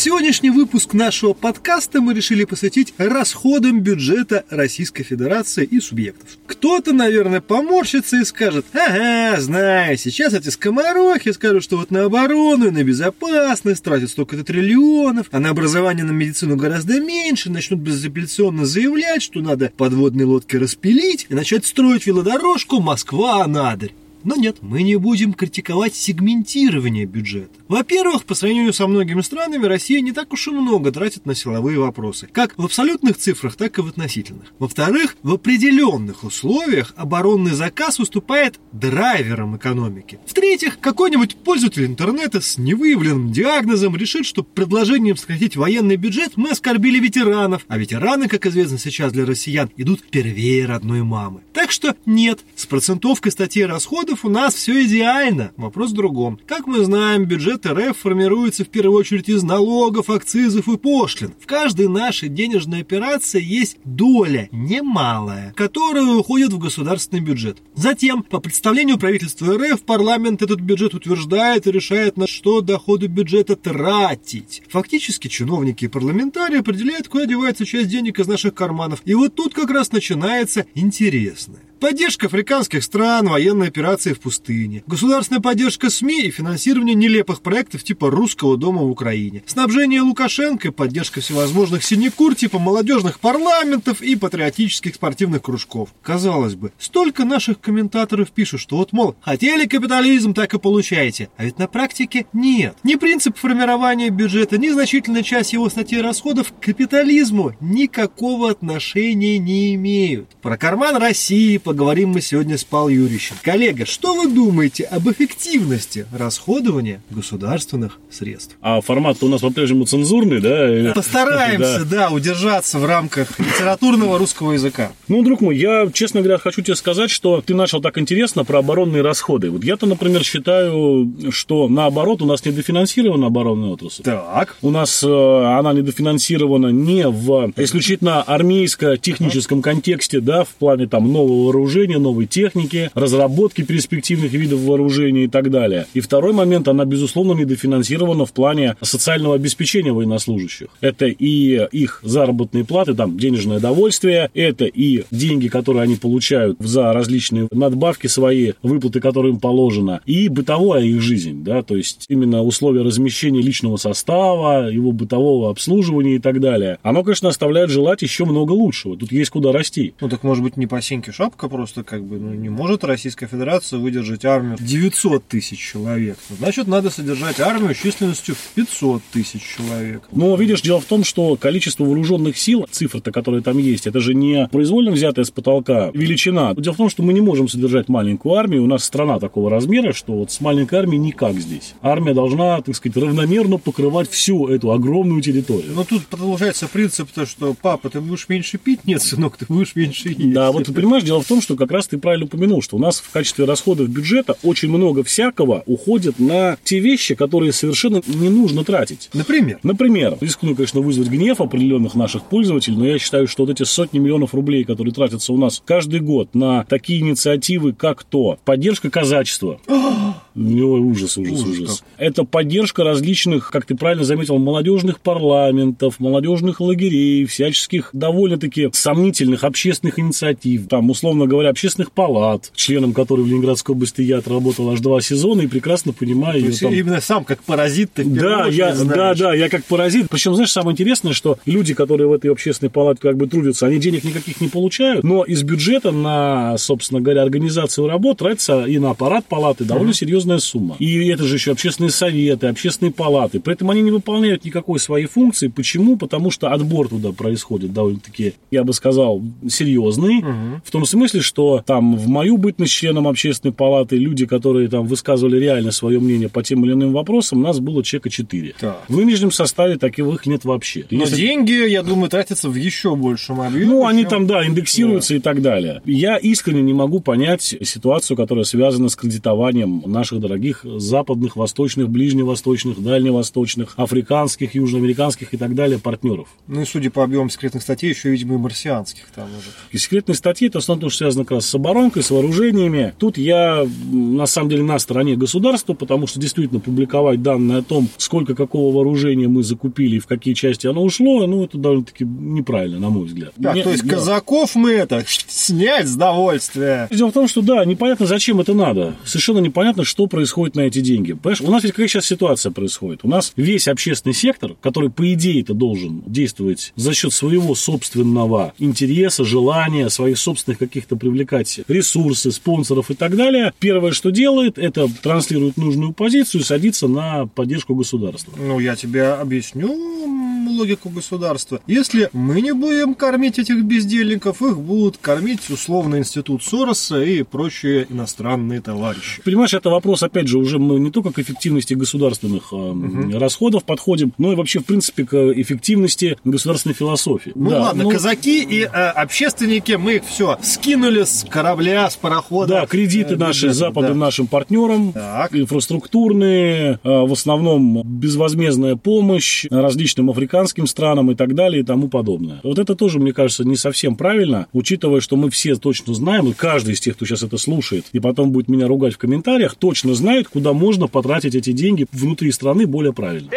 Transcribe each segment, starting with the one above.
Сегодняшний выпуск нашего подкаста мы решили посвятить расходам бюджета Российской Федерации и субъектов. Кто-то, наверное, поморщится и скажет, ага, знаю, сейчас эти скоморохи скажут, что вот на оборону и на безопасность тратят столько-то триллионов, а на образование, на медицину гораздо меньше, начнут безапелляционно заявлять, что надо подводные лодки распилить и начать строить велодорожку Москва-Анадырь. Но нет, мы не будем критиковать сегментирование бюджета. Во-первых, по сравнению со многими странами, Россия не так уж и много тратит на силовые вопросы, как в абсолютных цифрах, так и в относительных. Во-вторых, в определенных условиях оборонный заказ выступает драйвером экономики. В-третьих, какой-нибудь пользователь интернета с невыявленным диагнозом решит, что предложением сократить военный бюджет мы оскорбили ветеранов, а ветераны, как известно сейчас для россиян, идут первее родной мамы. Так что нет, с процентовкой статьи расходов у нас все идеально. Вопрос в другом. Как мы знаем, бюджет РФ формируется в первую очередь из налогов, акцизов и пошлин. В каждой нашей денежной операции есть доля, немалая, которая уходит в государственный бюджет. Затем, по представлению правительства РФ, парламент этот бюджет утверждает и решает, на что доходы бюджета тратить. Фактически, чиновники и парламентарии определяют, куда девается часть денег из наших карманов. И вот тут как раз начинается интересное. Поддержка африканских стран, военные операции в пустыне, государственная поддержка СМИ и финансирование нелепых проектов типа «Русского дома» в Украине, снабжение Лукашенко, поддержка всевозможных синекур типа молодежных парламентов и патриотических спортивных кружков. Казалось бы, столько наших комментаторов пишут, что вот, мол, хотели капитализм, так и получаете. А ведь на практике нет. Ни принцип формирования бюджета, ни значительная часть его статей расходов к капитализму никакого отношения не имеют. Про карман России, поговорим мы сегодня с Павлом Юрьевичем. Коллега, что вы думаете об эффективности расходования государственных средств? А формат у нас по-прежнему цензурный, да? Постараемся, да. да, удержаться в рамках литературного русского языка. Ну, друг мой, я, честно говоря, хочу тебе сказать, что ты начал так интересно про оборонные расходы. Вот я-то, например, считаю, что наоборот у нас недофинансирована оборонная отрасль. Так. У нас э, она недофинансирована не в исключительно армейско-техническом контексте, да, в плане там нового вооружения, новой техники, разработки перспективных видов вооружения и так далее. И второй момент, она, безусловно, недофинансирована в плане социального обеспечения военнослужащих. Это и их заработные платы, там, денежное довольствие, это и деньги, которые они получают за различные надбавки свои, выплаты, которые им положено, и бытовая их жизнь, да, то есть именно условия размещения личного состава, его бытового обслуживания и так далее. Оно, конечно, оставляет желать еще много лучшего. Тут есть куда расти. Ну, так, может быть, не по сеньке шапка просто, как бы, ну, не может Российская Федерация выдержать армию 900 тысяч человек. Значит, надо содержать армию численностью в 500 тысяч человек. Но, видишь, дело в том, что количество вооруженных сил, цифры-то, которые там есть, это же не произвольно взятая с потолка величина. Дело в том, что мы не можем содержать маленькую армию. У нас страна такого размера, что вот с маленькой армией никак здесь. Армия должна, так сказать, равномерно покрывать всю эту огромную территорию. Но тут продолжается принцип, то, что папа, ты будешь меньше пить, нет, сынок, ты будешь меньше есть. Да, вот ты понимаешь, дело в том, что как раз ты правильно упомянул, что у нас в качестве расходов бюджета очень много всякого уходит на те вещи, которые совершенно не нужно тратить. Например? Например, рискну, конечно, вызвать гнев определенных наших пользователей, но я считаю, что вот эти сотни миллионов рублей, которые тратятся у нас каждый год на такие инициативы, как то поддержка казачества. Ой, ужас, ужас, ужас. ужас. Это поддержка различных, как ты правильно заметил, молодежных парламентов, молодежных лагерей, всяческих довольно-таки сомнительных общественных инициатив, там, условно говоря, общественных палат, членом которой в Ленинградской области я отработал аж два сезона и прекрасно понимаю ее. Там... Именно сам как паразит ты да, я, да, да, я как паразит. Причем, знаешь, самое интересное, что люди, которые в этой общественной палате как бы трудятся, они денег никаких не получают, но из бюджета на, собственно говоря, организацию работ тратится и на аппарат палаты довольно uh-huh. Серьезная сумма. И это же еще общественные советы, общественные палаты. Поэтому они не выполняют никакой своей функции. Почему? Потому что отбор туда происходит довольно-таки, я бы сказал, серьезный. Uh-huh. В том смысле, что там в мою бытность членом общественной палаты люди, которые там высказывали реально свое мнение по тем или иным вопросам, у нас было чека 4. Так. В нынешнем составе таких нет вообще. Но Если... деньги, я думаю, тратятся в еще большем объеме. Ну, они там, да, индексируются да. и так далее. Я искренне не могу понять ситуацию, которая связана с кредитованием наших наших дорогих западных, восточных, ближневосточных, дальневосточных, африканских, южноамериканских и так далее партнеров. Ну и судя по объемам секретных статей, еще, видимо, и марсианских там уже. И секретные статьи, это в основном связано как раз с оборонкой, с вооружениями. Тут я, на самом деле, на стороне государства, потому что действительно публиковать данные о том, сколько какого вооружения мы закупили и в какие части оно ушло, ну, это довольно-таки неправильно, на мой взгляд. Так, Не- то есть да. казаков мы это снять с довольствия. Дело в том, что да, непонятно, зачем это надо. Совершенно непонятно, что происходит на эти деньги. Понимаешь, у нас ведь какая сейчас ситуация происходит? У нас весь общественный сектор, который, по идее, это должен действовать за счет своего собственного интереса, желания, своих собственных каких-то привлекать ресурсы, спонсоров и так далее, первое, что делает, это транслирует нужную позицию и садится на поддержку государства. Ну, я тебе объясню логику государства. Если мы не будем кормить этих бездельников, их будут кормить условно институт Сороса и прочие иностранные товарищи. Понимаешь, это вопрос, опять же, уже мы не только к эффективности государственных э, расходов подходим, но и вообще, в принципе, к эффективности государственной философии. Ну Да, ладно, ну, казаки и э, общественники, мы их все скинули с корабля, с парохода. Да, кредиты Э, наши западным да. нашим партнерам, Так. инфраструктурные, э, в основном безвозмездная помощь различным африканским странам и так далее и тому подобное. Вот это тоже, мне кажется, не совсем правильно, учитывая, что мы все точно знаем, и каждый из тех, кто сейчас это слушает, и потом будет меня ругать в комментариях, точно знает, куда можно потратить эти деньги внутри страны более правильно.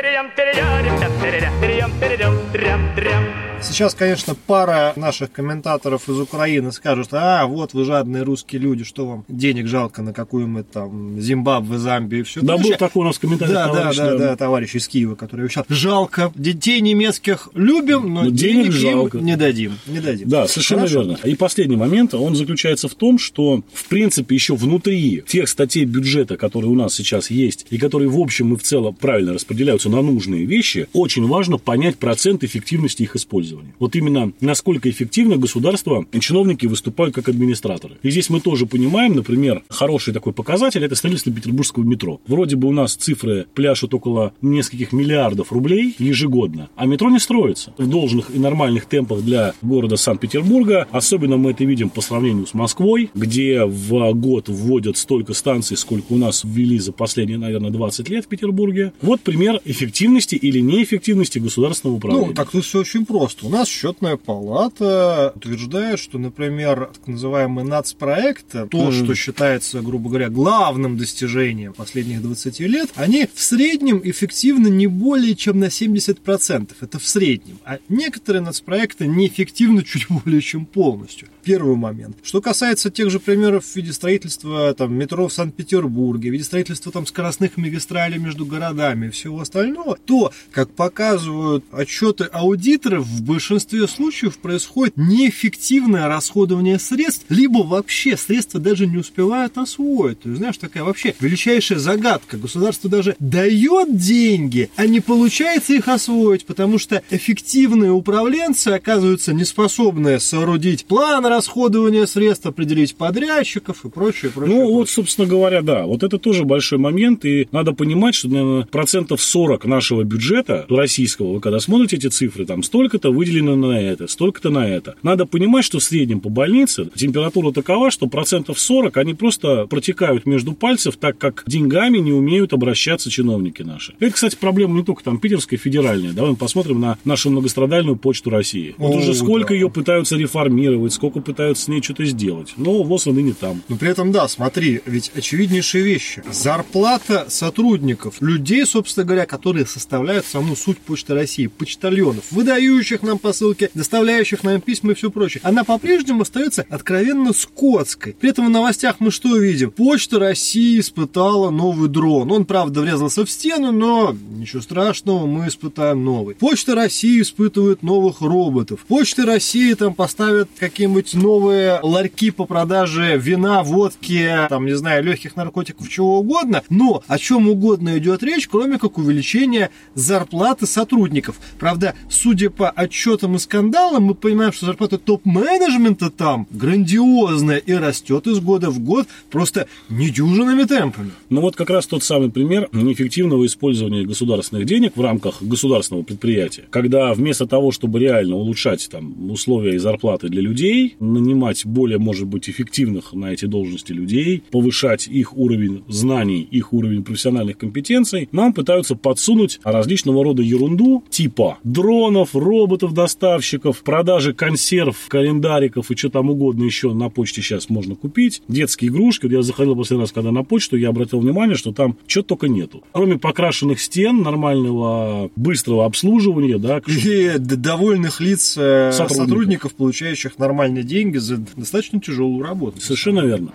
Сейчас, конечно, пара наших комментаторов из Украины скажут, а, вот вы жадные русские люди, что вам денег жалко на какую-нибудь там Зимбабве, Замбию и все Да, был такой у нас комментарий, Да, да, товарищ, да, да, товарищ из Киева, который вещал. Жалко, детей немецких любим, но Но денег денег, жалко. им не дадим. Не дадим. Да, совершенно Хорошо. верно. И последний момент, он заключается в том, что, в принципе, еще внутри тех статей бюджета, которые у нас сейчас есть, и которые, в общем и в целом правильно распределяются на нужные вещи, очень важно понять процент эффективности их использования. Вот именно насколько эффективно государство и чиновники выступают как администраторы. И здесь мы тоже понимаем, например, хороший такой показатель – это строительство петербургского метро. Вроде бы у нас цифры пляшут около нескольких миллиардов рублей ежегодно, а метро не строится в должных и нормальных темпах для города Санкт-Петербурга. Особенно мы это видим по сравнению с Москвой, где в год вводят столько станций, сколько у нас ввели за последние, наверное, 20 лет в Петербурге. Вот пример эффективности или неэффективности государственного управления. Ну, так тут все очень просто. У нас счетная палата утверждает, что, например, так называемый нацпроект, то, Мгм. что считается, грубо говоря, главным достижением последних 20 лет, они в среднем эффективны не более чем на 70%. Это в среднем. А некоторые нацпроекты неэффективны чуть более чем полностью. Первый момент. Что касается тех же примеров в виде строительства там, метро в Санкт-Петербурге, в виде строительства там, скоростных магистралей между городами и всего остального, то, как показывают отчеты аудиторов, в большинстве случаев происходит неэффективное расходование средств, либо вообще средства даже не успевают освоить. То есть, знаешь, такая вообще величайшая загадка. Государство даже дает деньги, а не получается их освоить, потому что эффективные управленцы оказываются неспособны соорудить план расходования средств, определить подрядчиков и прочее, прочее. Ну, прочее. вот, собственно говоря, да. Вот это тоже большой момент. И надо понимать, что, наверное, процентов 40 нашего бюджета российского, вы когда смотрите эти цифры, там столько-то выделено на это, столько-то на это. Надо понимать, что в среднем по больнице температура такова, что процентов 40 они просто протекают между пальцев, так как деньгами не умеют обращаться чиновники наши. Это, кстати, проблема не только там питерская, федеральная. Давай мы посмотрим на нашу многострадальную почту России. Вот О, уже сколько да. ее пытаются реформировать, сколько пытаются с ней что-то сделать. Но вот она ныне там. Но при этом, да, смотри, ведь очевиднейшие вещи. Зарплата сотрудников, людей, собственно говоря, которые составляют саму суть Почты России, почтальонов, выдающих нам посылки, доставляющих нам письма и все прочее, она по-прежнему остается откровенно скотской. При этом в новостях мы что видим? Почта России испытала новый дрон. Он, правда, врезался в стену, но ничего страшного, мы испытаем новый. Почта России испытывает новых роботов. Почта России там поставят какие-нибудь новые ларьки по продаже вина, водки, там, не знаю, легких наркотиков, чего угодно. Но о чем угодно идет речь, кроме как увеличения зарплаты сотрудников. Правда, судя по отчетам и скандалам мы понимаем, что зарплата топ-менеджмента там грандиозная и растет из года в год просто недюжинными темпами. Ну вот как раз тот самый пример неэффективного использования государственных денег в рамках государственного предприятия, когда вместо того, чтобы реально улучшать там условия и зарплаты для людей, нанимать более, может быть, эффективных на эти должности людей, повышать их уровень знаний, их уровень профессиональных компетенций, нам пытаются подсунуть различного рода ерунду типа дронов, роботов-доставщиков, продажи консерв, календариков и что там угодно еще на почте сейчас можно купить, детские игрушки. Вот я заходил последний раз, когда на почту, я обратил внимание, что там что только нету. Кроме покрашенных стен, нормального быстрого обслуживания, да. И довольных лиц э, сотрудников. сотрудников, получающих нормальные деньги за достаточно тяжелую работу. Совершенно верно.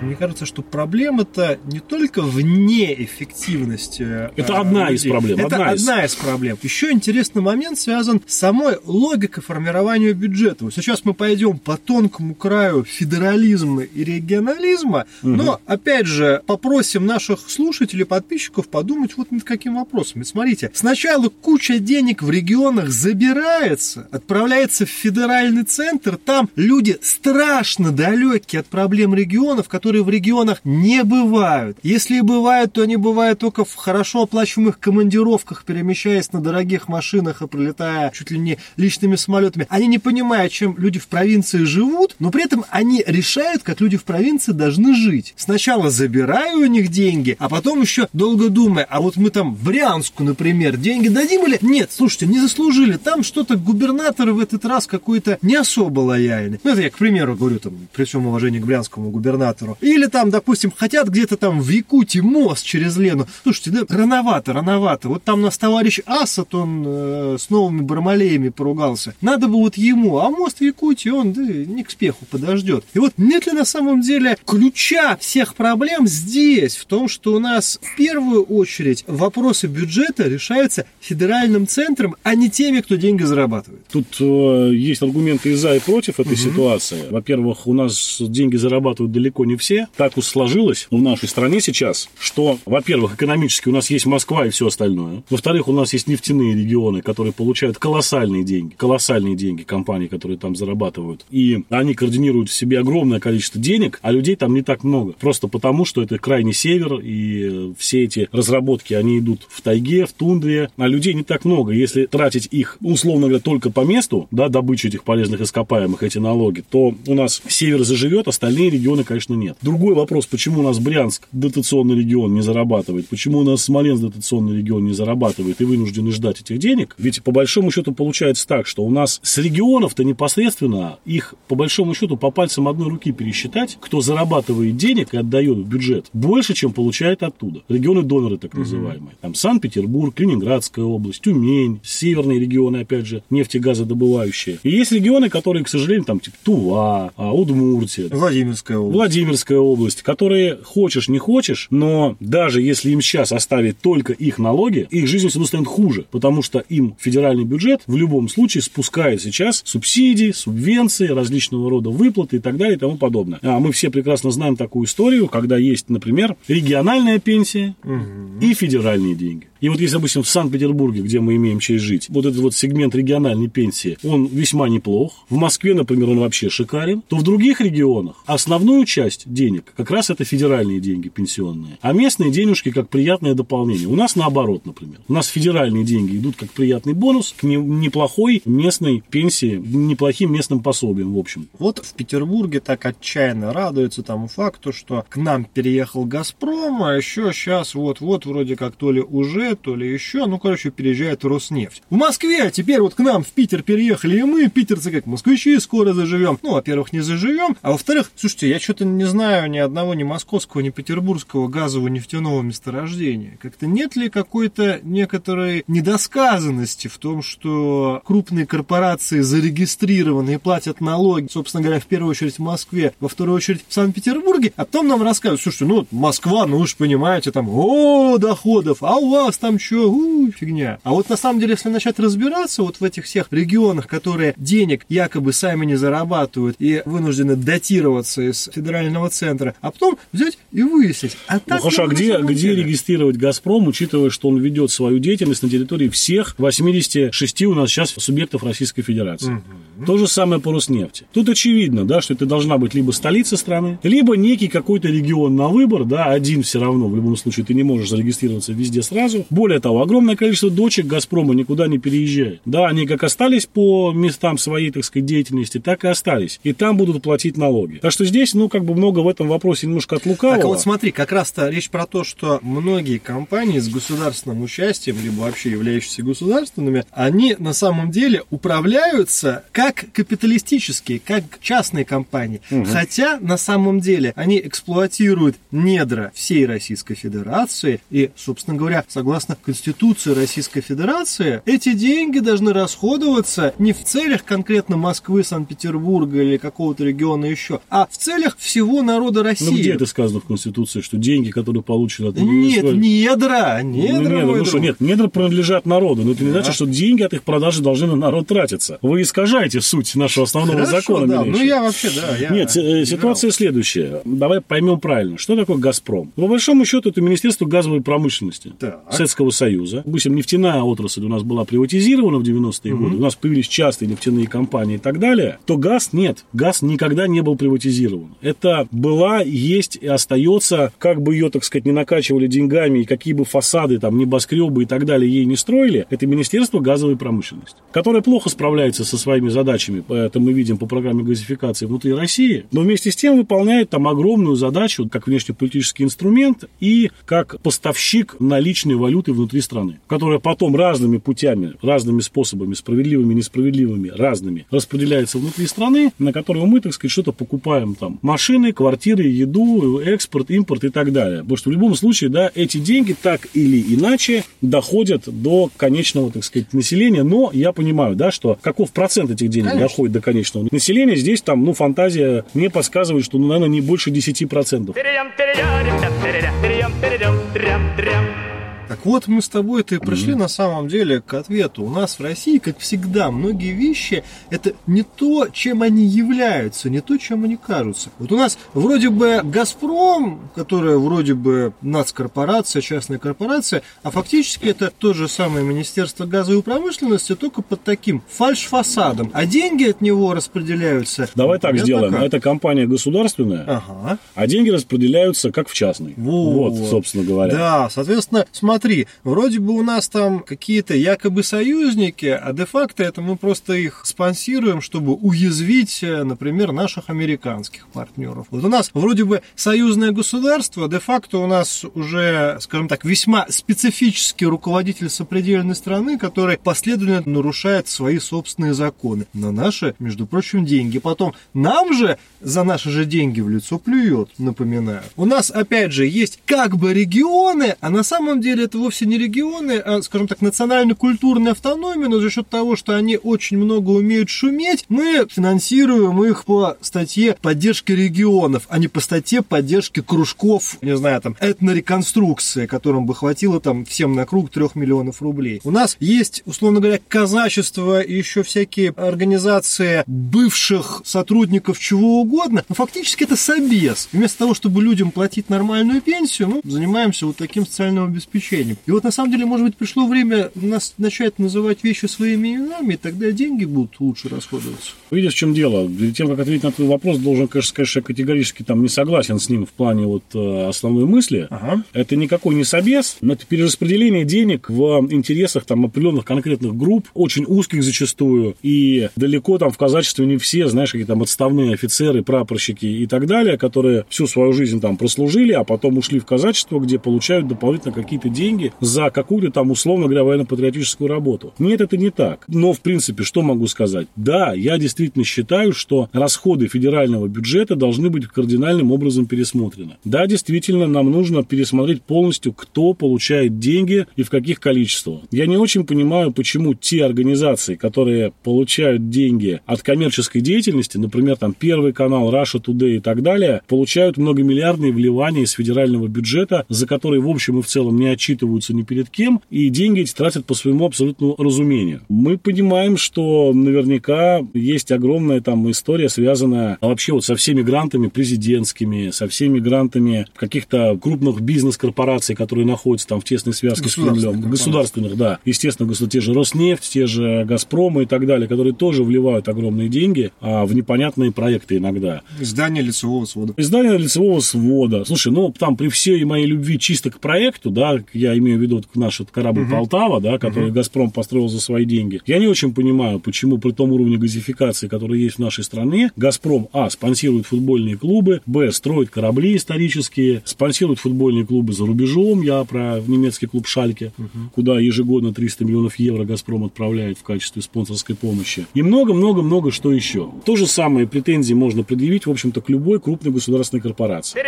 Мне кажется, что проблема-то не только в неэффективности. Это э, одна людей. из проблем. Это одна, одна из... из проблем. Еще интересный момент связан с самой логикой формирования бюджета. Сейчас мы пойдем по тонкому краю федерализма и регионализма, угу. но, опять же, попросим наших слушателей, подписчиков подумать вот над каким вопросом. Ведь смотрите, сначала куча денег в регионах забирается, отправляется в федеральный центр, там люди страшно далекие от проблем регионов, которые которые в регионах не бывают. Если и бывают, то они бывают только в хорошо оплачиваемых командировках, перемещаясь на дорогих машинах и пролетая чуть ли не личными самолетами. Они не понимают, чем люди в провинции живут, но при этом они решают, как люди в провинции должны жить. Сначала забираю у них деньги, а потом еще долго думая, а вот мы там в Брянску, например, деньги дадим или нет? Слушайте, не заслужили. Там что-то губернатор в этот раз какой-то не особо лояльный. Ну, это я, к примеру, говорю, там, при всем уважении к брянскому губернатору. Или там, допустим, хотят где-то там в Якутии мост через Лену. Слушайте, да, рановато, рановато. Вот там у нас товарищ Асад, он э, с новыми бармалеями поругался. Надо бы вот ему, а мост в Якутии, он да, не к спеху подождет. И вот нет ли на самом деле ключа всех проблем здесь, в том, что у нас в первую очередь вопросы бюджета решаются федеральным центром, а не теми, кто деньги зарабатывает. Тут э, есть аргументы и за, и против этой угу. ситуации. Во-первых, у нас деньги зарабатывают далеко не все все. Так уж сложилось в нашей стране сейчас, что, во-первых, экономически у нас есть Москва и все остальное. Во-вторых, у нас есть нефтяные регионы, которые получают колоссальные деньги. Колоссальные деньги компании, которые там зарабатывают. И они координируют в себе огромное количество денег, а людей там не так много. Просто потому, что это крайний север, и все эти разработки, они идут в тайге, в тундре, а людей не так много. Если тратить их, условно говоря, только по месту, да, добычу этих полезных ископаемых, эти налоги, то у нас север заживет, остальные регионы, конечно, нет. Другой вопрос, почему у нас Брянск дотационный регион не зарабатывает, почему у нас Смоленск дотационный регион не зарабатывает и вынуждены ждать этих денег. Ведь по большому счету получается так, что у нас с регионов-то непосредственно их по большому счету по пальцам одной руки пересчитать, кто зарабатывает денег и отдает в бюджет больше, чем получает оттуда. Регионы-доноры так называемые. Там Санкт-Петербург, Ленинградская область, Тюмень, северные регионы, опять же, нефтегазодобывающие. И есть регионы, которые, к сожалению, там типа Тува, а, Удмуртия, Владимирская область. Владимирская Московская область, которые хочешь не хочешь, но даже если им сейчас оставить только их налоги, их жизнь все равно станет хуже, потому что им федеральный бюджет в любом случае спускает сейчас субсидии, субвенции, различного рода выплаты и так далее и тому подобное. А мы все прекрасно знаем такую историю, когда есть, например, региональная пенсия угу. и федеральные деньги. И вот если, допустим, в Санкт-Петербурге, где мы имеем честь жить, вот этот вот сегмент региональной пенсии, он весьма неплох. В Москве, например, он вообще шикарен. То в других регионах основную часть денег как раз это федеральные деньги пенсионные. А местные денежки как приятное дополнение. У нас наоборот, например. У нас федеральные деньги идут как приятный бонус к неплохой местной пенсии, неплохим местным пособием, в общем. Вот в Петербурге так отчаянно радуются тому факту, что к нам переехал «Газпром», а еще сейчас вот-вот вроде как то ли уже то ли еще, ну, короче, переезжает Роснефть. В Москве, а теперь вот к нам в Питер переехали и мы, питерцы как москвичи, скоро заживем. Ну, во-первых, не заживем, а во-вторых, слушайте, я что-то не знаю ни одного ни московского, ни петербургского газового нефтяного месторождения. Как-то нет ли какой-то некоторой недосказанности в том, что крупные корпорации зарегистрированы и платят налоги, собственно говоря, в первую очередь в Москве, во вторую очередь в Санкт-Петербурге, а потом нам рассказывают, слушайте, ну, Москва, ну же понимаете, там, о, доходов, а у вас нас там что, у, фигня. А вот на самом деле, если начать разбираться вот в этих всех регионах, которые денег якобы сами не зарабатывают и вынуждены датироваться из федерального центра, а потом взять и выяснить. А Ну так хорошо, а где, где регистрировать «Газпром», учитывая, что он ведет свою деятельность на территории всех 86 у нас сейчас субъектов Российской Федерации? То же самое по Роснефти. Тут очевидно, да, что это должна быть либо столица страны, либо некий какой-то регион на выбор, да, один все равно, в любом случае ты не можешь зарегистрироваться везде сразу. Более того, огромное количество дочек «Газпрома» никуда не переезжает. Да, они как остались по местам своей, так сказать, деятельности, так и остались. И там будут платить налоги. Так что здесь, ну, как бы много в этом вопросе немножко от лукавого. Так а вот смотри, как раз-то речь про то, что многие компании с государственным участием, либо вообще являющиеся государственными, они на самом деле управляются как капиталистические, как частные компании. Хотя на самом деле они эксплуатируют недра всей Российской Федерации и, собственно говоря, согласно Конституции Российской Федерации, эти деньги должны расходоваться не в целях конкретно Москвы, Санкт-Петербурга или какого-то региона еще, а в целях всего народа России. Ну, где это сказано в Конституции, что деньги, которые получены от Нет, недра, Ну, недра, недра, мой ну что, нет, недра принадлежат народу, но это не значит, что деньги от их продажи должны на народ тратиться. Вы искажаете суть нашего основного Хорошо, закона. да, ну я вообще, да, я Нет, э, ситуация следующая. Давай поймем правильно. Что такое «Газпром»? По большому счету, это Министерство газовой промышленности Так. Советского Союза. Допустим, нефтяная отрасль у нас была приватизирована в 90-е годы, у нас появились частые нефтяные компании и так далее, то газ нет. Газ никогда не был приватизирован. Это была, есть и остается, как бы ее, так сказать, не накачивали деньгами, и какие бы фасады, там, небоскребы и так далее ей не строили, это Министерство газовой промышленности, которое плохо справляется со своими задачами, это мы видим по программе газификации внутри России, но вместе с тем выполняет там огромную задачу, как внешнеполитический инструмент и как поставщик наличной валюты внутри страны, которая потом разными путями, разными способами, справедливыми, несправедливыми, разными, распределяется внутри страны, на которую мы, так сказать, что-то покупаем там. Машины, квартиры, еду, экспорт, импорт и так далее. Потому что в любом случае, да, эти деньги так или иначе доходят до конечного, так сказать, населения. Но я понимаю, да, что каков процент этих денег Конечно. доходит до конечного населения, здесь там, ну, фантазия мне подсказывает, что, ну, наверное, не больше 10%. Терерям, терерярим, тям, тереря, терерям, терерям, трям, трям. Так вот, мы с тобой-то и пришли на самом деле к ответу. У нас в России, как всегда, многие вещи это не то, чем они являются, не то, чем они кажутся. Вот у нас вроде бы Газпром, которая вроде бы нацкорпорация, частная корпорация, а фактически это то же самое Министерство газовой промышленности, только под таким фальш-фасадом. А деньги от него распределяются. Давай так сделаем. как. Это компания государственная, Ага. а деньги распределяются как в частной. Вот. Вот, собственно говоря. Да, соответственно, смотри, вроде бы у нас там какие-то якобы союзники, а де-факто это мы просто их спонсируем, чтобы уязвить, э, например, наших американских партнеров. Вот у нас вроде бы союзное государство, де-факто у нас уже, скажем так, весьма специфический руководитель сопредельной страны, который последовательно нарушает свои собственные законы на наши, между прочим, деньги. Потом нам же за наши же деньги в лицо плюет, напоминаю. У нас, опять же, есть как бы регионы, а на самом деле это вовсе не регионы, а, скажем так, национально-культурная автономия, но за счет того, что они очень много умеют шуметь, мы финансируем их по статье поддержки регионов, а не по статье поддержки кружков, не знаю, там, этнореконструкции, которым бы хватило там всем на круг трех миллионов рублей. У нас есть, условно говоря, казачество и еще всякие организации бывших сотрудников чего угодно, но фактически это собес. Вместо того, чтобы людям платить нормальную пенсию, мы занимаемся вот таким социальным обеспечением. И вот на самом деле, может быть, пришло время нас начать называть вещи своими именами, и тогда деньги будут лучше расходоваться. Видишь, в чем дело? Перед тем, как ответить на твой вопрос, должен, конечно, сказать, что я категорически там не согласен с ним в плане вот э, основной мысли. Ага. Это никакой не собес, но это перераспределение денег в интересах там определенных конкретных групп, очень узких зачастую, и далеко там в казачестве не все, знаешь, какие там отставные офицеры, прапорщики и так далее, которые всю свою жизнь там прослужили, а потом ушли в казачество, где получают дополнительно какие-то деньги за какую-то там, условно говоря, военно-патриотическую работу. Нет, это не так. Но, в принципе, что могу сказать? Да, я действительно считаю, что расходы федерального бюджета должны быть кардинальным образом пересмотрены. Да, действительно, нам нужно пересмотреть полностью, кто получает деньги и в каких количествах. Я не очень понимаю, почему те организации, которые получают деньги от коммерческой деятельности, например, там Первый канал, Russia Today и так далее, получают многомиллиардные вливания из федерального бюджета, за которые, в общем и в целом, не отчитываются ни перед кем, и деньги эти тратят по своему абсолютному разумению. Мы понимаем, что наверняка есть огромная там история, связанная вообще вот со всеми грантами президентскими, со всеми грантами каких-то крупных бизнес-корпораций, которые находятся там в тесной связке с Кремлем. Государственных, да. Естественно, те же Роснефть, те же Газпромы и так далее, которые тоже вливают огромные деньги а, в непонятные проекты иногда. Издание лицевого свода. Издание лицевого свода. Слушай, ну там при всей моей любви чисто к проекту, да, я имею в виду наш корабль угу. Полтава, да, который угу. Газпром построил за свои деньги. Я не очень понимаю, почему при том уровне газификации, который есть в нашей стране, Газпром, а, спонсирует футбольные клубы, б, строит корабли исторические, спонсирует футбольные клубы за рубежом, я про немецкий клуб Шальке, угу. куда ежегодно 300 миллионов евро Газпром отправляет в качестве спонсорской помощи. И много-много-много что еще. То же самое претензии можно предъявить, в общем-то, к любой крупной государственной корпорации.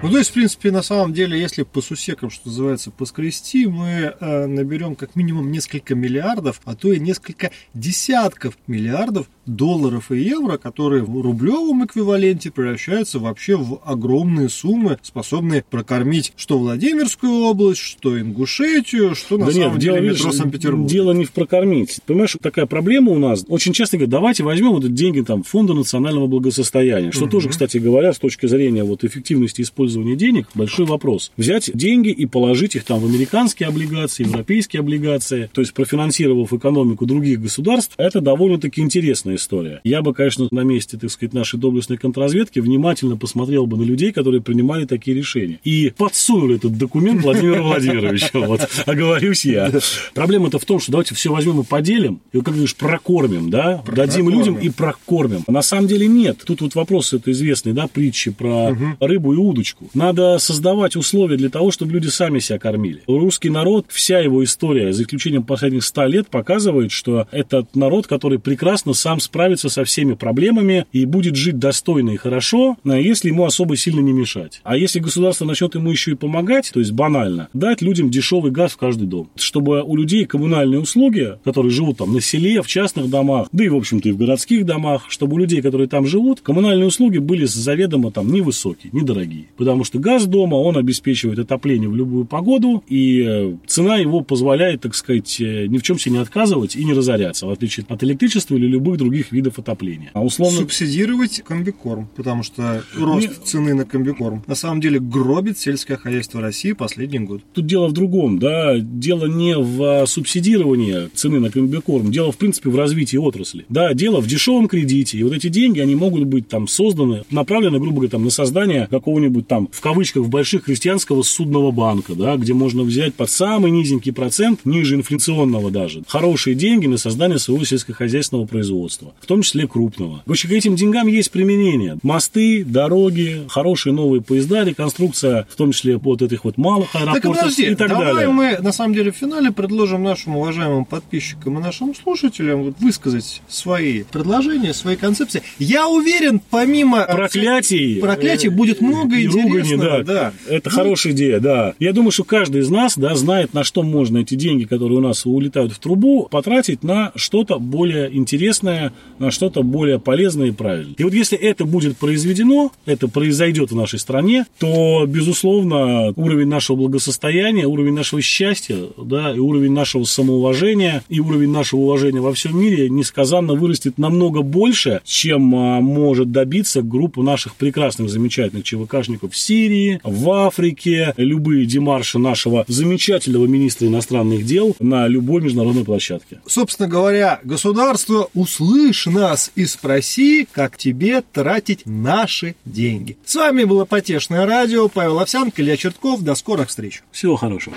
Ну, то есть, в принципе, на самом деле, если по сусекам, что называется, поскрести, мы э, наберем как минимум несколько миллиардов, а то и несколько десятков миллиардов долларов и евро, которые в рублевом эквиваленте превращаются вообще в огромные суммы, способные прокормить что Владимирскую область, что Ингушетию, что на да самом нет, деле дело, метро Санкт-Петербург. Дело не в прокормить. Понимаешь, такая проблема у нас. Очень часто говорят, давайте возьмем вот эти деньги там Фонда национального благосостояния, что угу. тоже, кстати говоря, с точки зрения вот эффективности использования денег большой вопрос. Взять деньги и положить их там в американские облигации, европейские облигации, то есть профинансировав экономику других государств, это довольно-таки интересная история. Я бы, конечно, на месте, так сказать, нашей доблестной контрразведки внимательно посмотрел бы на людей, которые принимали такие решения. И подсунул этот документ Владимиру Владимировичу. Вот, оговорюсь я. Проблема-то в том, что давайте все возьмем и поделим, и, как говоришь, прокормим, да, дадим людям и прокормим. На самом деле нет. Тут вот вопрос это известный, да, притчи про рыбу и удочку. Надо создавать условия для того, чтобы люди сами себя кормили. Русский народ, вся его история, за исключением последних ста лет, показывает, что этот народ, который прекрасно сам справится со всеми проблемами и будет жить достойно и хорошо, если ему особо сильно не мешать. А если государство начнет ему еще и помогать, то есть банально, дать людям дешевый газ в каждый дом, чтобы у людей коммунальные услуги, которые живут там на селе, в частных домах, да и, в общем-то, и в городских домах, чтобы у людей, которые там живут, коммунальные услуги были заведомо там невысокие, недорогие потому что газ дома, он обеспечивает отопление в любую погоду, и э, цена его позволяет, так сказать, э, ни в чем себе не отказывать и не разоряться, в отличие от электричества или любых других видов отопления. А условно... Субсидировать комбикорм, потому что рост не... цены на комбикорм на самом деле гробит сельское хозяйство России последний год. Тут дело в другом, да, дело не в субсидировании цены на комбикорм, дело, в принципе, в развитии отрасли. Да, дело в дешевом кредите, и вот эти деньги, они могут быть там созданы, направлены, грубо говоря, там, на создание какого-нибудь там, в кавычках, в больших христианского судного банка, да, где можно взять под самый низенький процент, ниже инфляционного даже, хорошие деньги на создание своего сельскохозяйственного производства, в том числе крупного. В общем, к этим деньгам есть применение. Мосты, дороги, хорошие новые поезда, реконструкция, в том числе вот этих вот малых аэропортов так, подожди, и так давай далее. мы, на самом деле, в финале предложим нашим уважаемым подписчикам и нашим слушателям вот высказать свои предложения, свои концепции. Я уверен, помимо проклятий, проклятий будет много идей ругани, да. да. Это ну, хорошая идея, да. Я думаю, что каждый из нас, да, знает, на что можно эти деньги, которые у нас улетают в трубу, потратить на что-то более интересное, на что-то более полезное и правильное. И вот если это будет произведено, это произойдет в нашей стране, то, безусловно, уровень нашего благосостояния, уровень нашего счастья, да, и уровень нашего самоуважения, и уровень нашего уважения во всем мире несказанно вырастет намного больше, чем а, может добиться группа наших прекрасных, замечательных ЧВКшников в Сирии, в Африке, любые демарши нашего замечательного министра иностранных дел на любой международной площадке. Собственно говоря, государство, услышь нас и спроси, как тебе тратить наши деньги. С вами было Потешное радио, Павел Овсянко, Илья Чертков. До скорых встреч. Всего хорошего.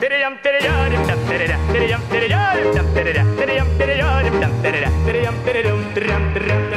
Трям, трям, трям,